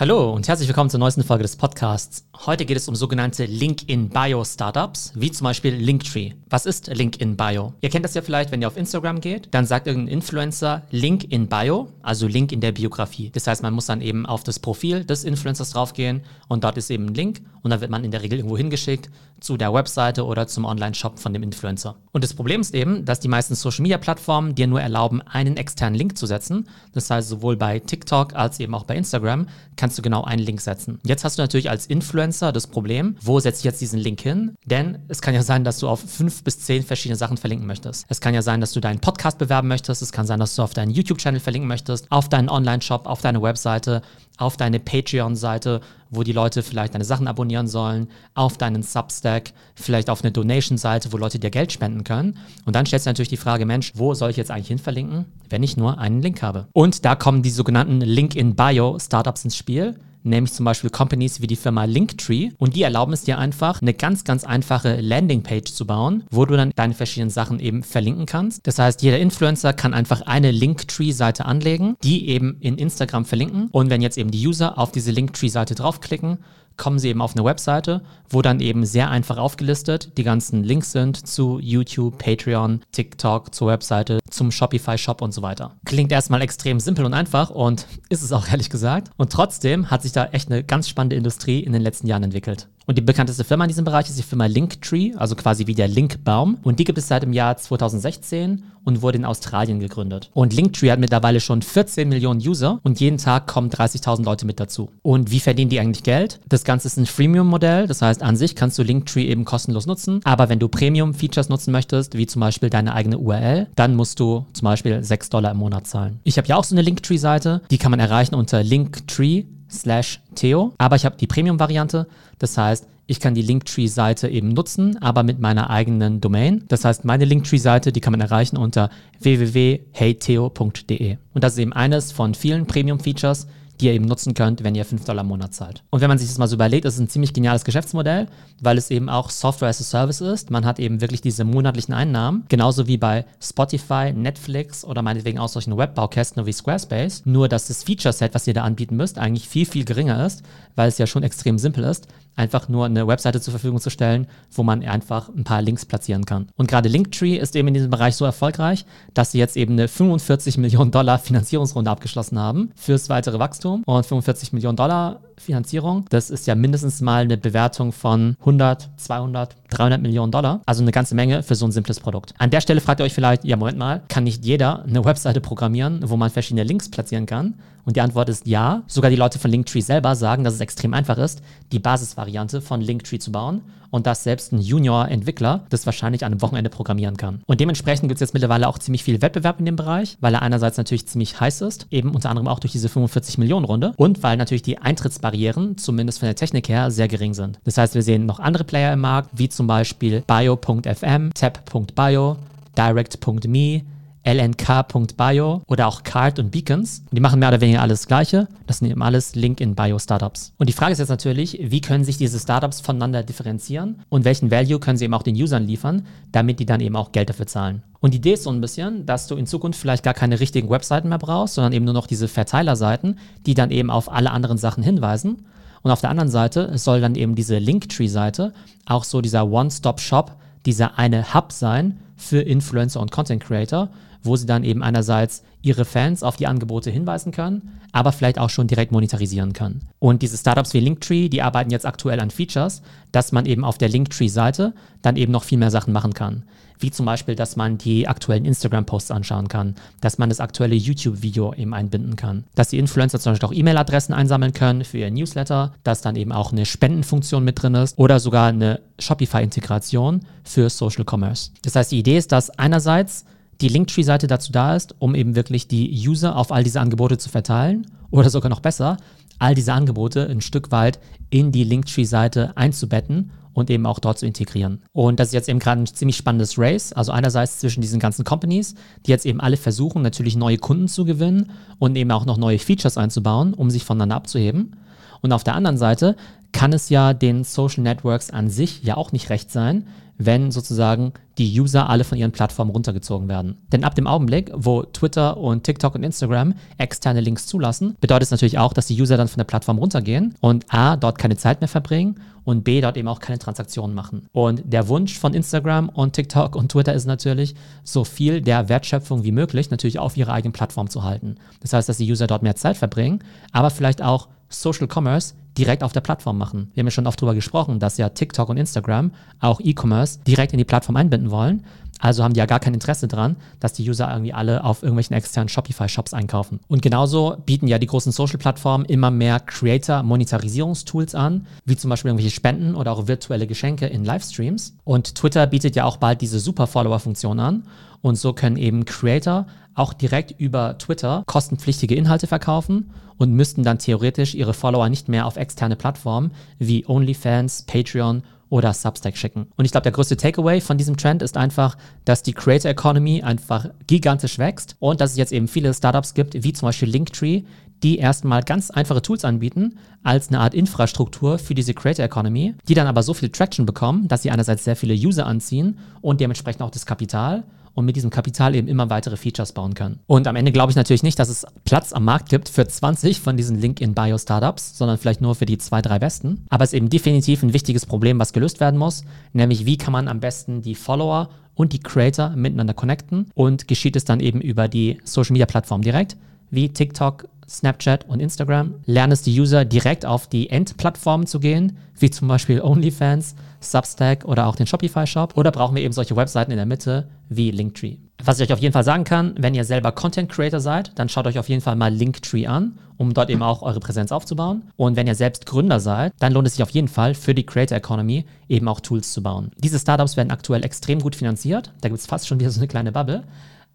Hallo und herzlich willkommen zur neuesten Folge des Podcasts. Heute geht es um sogenannte Link-in-Bio-Startups, wie zum Beispiel Linktree. Was ist Link-in-Bio? Ihr kennt das ja vielleicht, wenn ihr auf Instagram geht, dann sagt irgendein Influencer Link in Bio, also Link in der Biografie. Das heißt, man muss dann eben auf das Profil des Influencers draufgehen und dort ist eben ein Link und dann wird man in der Regel irgendwo hingeschickt zu der Webseite oder zum Online-Shop von dem Influencer. Und das Problem ist eben, dass die meisten Social-Media-Plattformen dir nur erlauben, einen externen Link zu setzen. Das heißt, sowohl bei TikTok als eben auch bei Instagram kannst du genau einen Link setzen. Jetzt hast du natürlich als Influencer das Problem, wo setze ich jetzt diesen Link hin? Denn es kann ja sein, dass du auf fünf bis zehn verschiedene Sachen verlinken möchtest. Es kann ja sein, dass du deinen Podcast bewerben möchtest. Es kann sein, dass du auf deinen YouTube-Channel verlinken möchtest, auf deinen Online-Shop, auf deine Webseite, auf deine Patreon-Seite, wo die Leute vielleicht deine Sachen abonnieren sollen, auf deinen Substack, vielleicht auf eine Donation-Seite, wo Leute dir Geld spenden können. Und dann stellst du natürlich die Frage, Mensch, wo soll ich jetzt eigentlich hin verlinken, wenn ich nur einen Link habe? Und da kommen die sogenannten Link-in-Bio-Startups ins Spiel nämlich zum Beispiel Companies wie die Firma Linktree. Und die erlauben es dir einfach, eine ganz, ganz einfache Landingpage zu bauen, wo du dann deine verschiedenen Sachen eben verlinken kannst. Das heißt, jeder Influencer kann einfach eine Linktree-Seite anlegen, die eben in Instagram verlinken. Und wenn jetzt eben die User auf diese Linktree-Seite draufklicken, kommen sie eben auf eine Webseite, wo dann eben sehr einfach aufgelistet die ganzen Links sind zu YouTube, Patreon, TikTok, zur Webseite, zum Shopify-Shop und so weiter. Klingt erstmal extrem simpel und einfach und ist es auch ehrlich gesagt. Und trotzdem hat sich da echt eine ganz spannende Industrie in den letzten Jahren entwickelt. Und die bekannteste Firma in diesem Bereich ist die Firma Linktree, also quasi wie der Linkbaum. Und die gibt es seit dem Jahr 2016 und wurde in Australien gegründet. Und Linktree hat mittlerweile schon 14 Millionen User und jeden Tag kommen 30.000 Leute mit dazu. Und wie verdienen die eigentlich Geld? Das Ganze ist ein Freemium-Modell, das heißt an sich kannst du Linktree eben kostenlos nutzen, aber wenn du Premium-Features nutzen möchtest, wie zum Beispiel deine eigene URL, dann musst du zum Beispiel 6 Dollar im Monat zahlen. Ich habe ja auch so eine Linktree-Seite, die kann man erreichen unter Linktree slash Theo. Aber ich habe die Premium-Variante. Das heißt, ich kann die Linktree-Seite eben nutzen, aber mit meiner eigenen Domain. Das heißt, meine Linktree-Seite, die kann man erreichen unter www.heytheo.de. Und das ist eben eines von vielen Premium-Features, die ihr eben nutzen könnt, wenn ihr 5 Dollar im Monat zahlt. Und wenn man sich das mal so überlegt, ist es ein ziemlich geniales Geschäftsmodell, weil es eben auch Software as a Service ist. Man hat eben wirklich diese monatlichen Einnahmen, genauso wie bei Spotify, Netflix oder meinetwegen auch solchen Webbaukästen wie Squarespace. Nur, dass das Feature-Set, was ihr da anbieten müsst, eigentlich viel, viel geringer ist, weil es ja schon extrem simpel ist einfach nur eine Webseite zur Verfügung zu stellen, wo man einfach ein paar Links platzieren kann. Und gerade Linktree ist eben in diesem Bereich so erfolgreich, dass sie jetzt eben eine 45 Millionen Dollar Finanzierungsrunde abgeschlossen haben fürs weitere Wachstum. Und 45 Millionen Dollar Finanzierung, das ist ja mindestens mal eine Bewertung von 100, 200, 300 Millionen Dollar. Also eine ganze Menge für so ein simples Produkt. An der Stelle fragt ihr euch vielleicht, ja, Moment mal, kann nicht jeder eine Webseite programmieren, wo man verschiedene Links platzieren kann? Und die Antwort ist ja. Sogar die Leute von Linktree selber sagen, dass es extrem einfach ist, die Basisvariante von Linktree zu bauen und dass selbst ein Junior-Entwickler das wahrscheinlich an einem Wochenende programmieren kann. Und dementsprechend gibt es jetzt mittlerweile auch ziemlich viel Wettbewerb in dem Bereich, weil er einerseits natürlich ziemlich heiß ist, eben unter anderem auch durch diese 45 Millionen Runde und weil natürlich die Eintrittsbarrieren, zumindest von der Technik her, sehr gering sind. Das heißt, wir sehen noch andere Player im Markt, wie zum Beispiel Bio.fm, Tap.bio, Direct.me, lnk.bio oder auch Card und Beacons. Die machen mehr oder weniger alles Gleiche. Das sind eben alles Link-in-Bio-Startups. Und die Frage ist jetzt natürlich, wie können sich diese Startups voneinander differenzieren und welchen Value können sie eben auch den Usern liefern, damit die dann eben auch Geld dafür zahlen. Und die Idee ist so ein bisschen, dass du in Zukunft vielleicht gar keine richtigen Webseiten mehr brauchst, sondern eben nur noch diese Verteilerseiten, die dann eben auf alle anderen Sachen hinweisen. Und auf der anderen Seite soll dann eben diese Linktree-Seite auch so dieser One-Stop-Shop, dieser eine Hub sein für Influencer und Content Creator, wo sie dann eben einerseits ihre Fans auf die Angebote hinweisen können, aber vielleicht auch schon direkt monetarisieren können. Und diese Startups wie Linktree, die arbeiten jetzt aktuell an Features, dass man eben auf der Linktree-Seite dann eben noch viel mehr Sachen machen kann. Wie zum Beispiel, dass man die aktuellen Instagram-Posts anschauen kann, dass man das aktuelle YouTube-Video eben einbinden kann, dass die Influencer zum Beispiel auch E-Mail-Adressen einsammeln können für ihr Newsletter, dass dann eben auch eine Spendenfunktion mit drin ist oder sogar eine Shopify-Integration für Social Commerce. Das heißt, die Idee ist, dass einerseits die Linktree-Seite dazu da ist, um eben wirklich die User auf all diese Angebote zu verteilen oder sogar noch besser, all diese Angebote ein Stück weit in die Linktree-Seite einzubetten und eben auch dort zu integrieren. Und das ist jetzt eben gerade ein ziemlich spannendes Race. Also einerseits zwischen diesen ganzen Companies, die jetzt eben alle versuchen, natürlich neue Kunden zu gewinnen und eben auch noch neue Features einzubauen, um sich voneinander abzuheben. Und auf der anderen Seite kann es ja den Social Networks an sich ja auch nicht recht sein, wenn sozusagen die User alle von ihren Plattformen runtergezogen werden. Denn ab dem Augenblick, wo Twitter und TikTok und Instagram externe Links zulassen, bedeutet es natürlich auch, dass die User dann von der Plattform runtergehen und A, dort keine Zeit mehr verbringen und B, dort eben auch keine Transaktionen machen. Und der Wunsch von Instagram und TikTok und Twitter ist natürlich, so viel der Wertschöpfung wie möglich natürlich auf ihrer eigenen Plattform zu halten. Das heißt, dass die User dort mehr Zeit verbringen, aber vielleicht auch Social Commerce direkt auf der Plattform machen. Wir haben ja schon oft darüber gesprochen, dass ja TikTok und Instagram auch E-Commerce direkt in die Plattform einbinden wollen. Also haben die ja gar kein Interesse dran, dass die User irgendwie alle auf irgendwelchen externen Shopify-Shops einkaufen. Und genauso bieten ja die großen Social-Plattformen immer mehr Creator-Monetarisierungstools an, wie zum Beispiel irgendwelche Spenden oder auch virtuelle Geschenke in Livestreams. Und Twitter bietet ja auch bald diese Super-Follower-Funktion an. Und so können eben Creator auch direkt über Twitter kostenpflichtige Inhalte verkaufen und müssten dann theoretisch ihre Follower nicht mehr auf externe Plattformen wie OnlyFans, Patreon oder Substack schicken. Und ich glaube, der größte Takeaway von diesem Trend ist einfach, dass die Creator Economy einfach gigantisch wächst und dass es jetzt eben viele Startups gibt, wie zum Beispiel Linktree, die erstmal ganz einfache Tools anbieten, als eine Art Infrastruktur für diese Creator Economy, die dann aber so viel Traction bekommen, dass sie einerseits sehr viele User anziehen und dementsprechend auch das Kapital und mit diesem Kapital eben immer weitere Features bauen können. Und am Ende glaube ich natürlich nicht, dass es Platz am Markt gibt für 20 von diesen Link-in-Bio-Startups, sondern vielleicht nur für die zwei, drei besten. Aber es ist eben definitiv ein wichtiges Problem, was gelöst werden muss, nämlich wie kann man am besten die Follower und die Creator miteinander connecten und geschieht es dann eben über die Social-Media-Plattform direkt, wie TikTok, Snapchat und Instagram. Lernen es die User direkt auf die Endplattformen zu gehen, wie zum Beispiel OnlyFans, Substack oder auch den Shopify Shop? Oder brauchen wir eben solche Webseiten in der Mitte wie Linktree? Was ich euch auf jeden Fall sagen kann, wenn ihr selber Content Creator seid, dann schaut euch auf jeden Fall mal Linktree an, um dort eben auch eure Präsenz aufzubauen. Und wenn ihr selbst Gründer seid, dann lohnt es sich auf jeden Fall für die Creator Economy eben auch Tools zu bauen. Diese Startups werden aktuell extrem gut finanziert. Da gibt es fast schon wieder so eine kleine Bubble.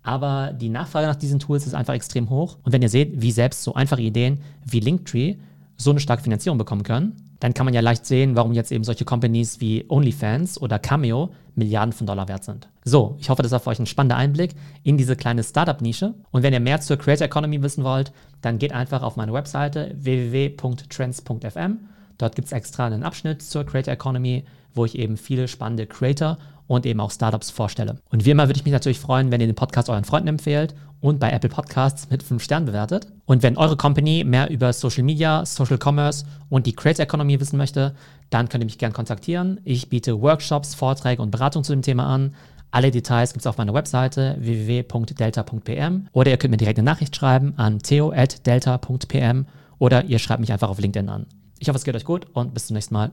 Aber die Nachfrage nach diesen Tools ist einfach extrem hoch. Und wenn ihr seht, wie selbst so einfache Ideen wie Linktree so eine starke Finanzierung bekommen können, dann kann man ja leicht sehen, warum jetzt eben solche Companies wie OnlyFans oder Cameo Milliarden von Dollar wert sind. So, ich hoffe, das war für euch ein spannender Einblick in diese kleine Startup-Nische. Und wenn ihr mehr zur Creator Economy wissen wollt, dann geht einfach auf meine Webseite www.trends.fm. Dort gibt es extra einen Abschnitt zur Creator Economy, wo ich eben viele spannende Creator und eben auch Startups vorstelle. Und wie immer würde ich mich natürlich freuen, wenn ihr den Podcast euren Freunden empfehlt und bei Apple Podcasts mit 5 Sternen bewertet. Und wenn eure Company mehr über Social Media, Social Commerce und die Creator Economy wissen möchte, dann könnt ihr mich gerne kontaktieren. Ich biete Workshops, Vorträge und Beratung zu dem Thema an. Alle Details gibt es auf meiner Webseite www.delta.pm oder ihr könnt mir direkt eine Nachricht schreiben an theo.delta.pm oder ihr schreibt mich einfach auf LinkedIn an. Ich hoffe, es geht euch gut und bis zum nächsten Mal.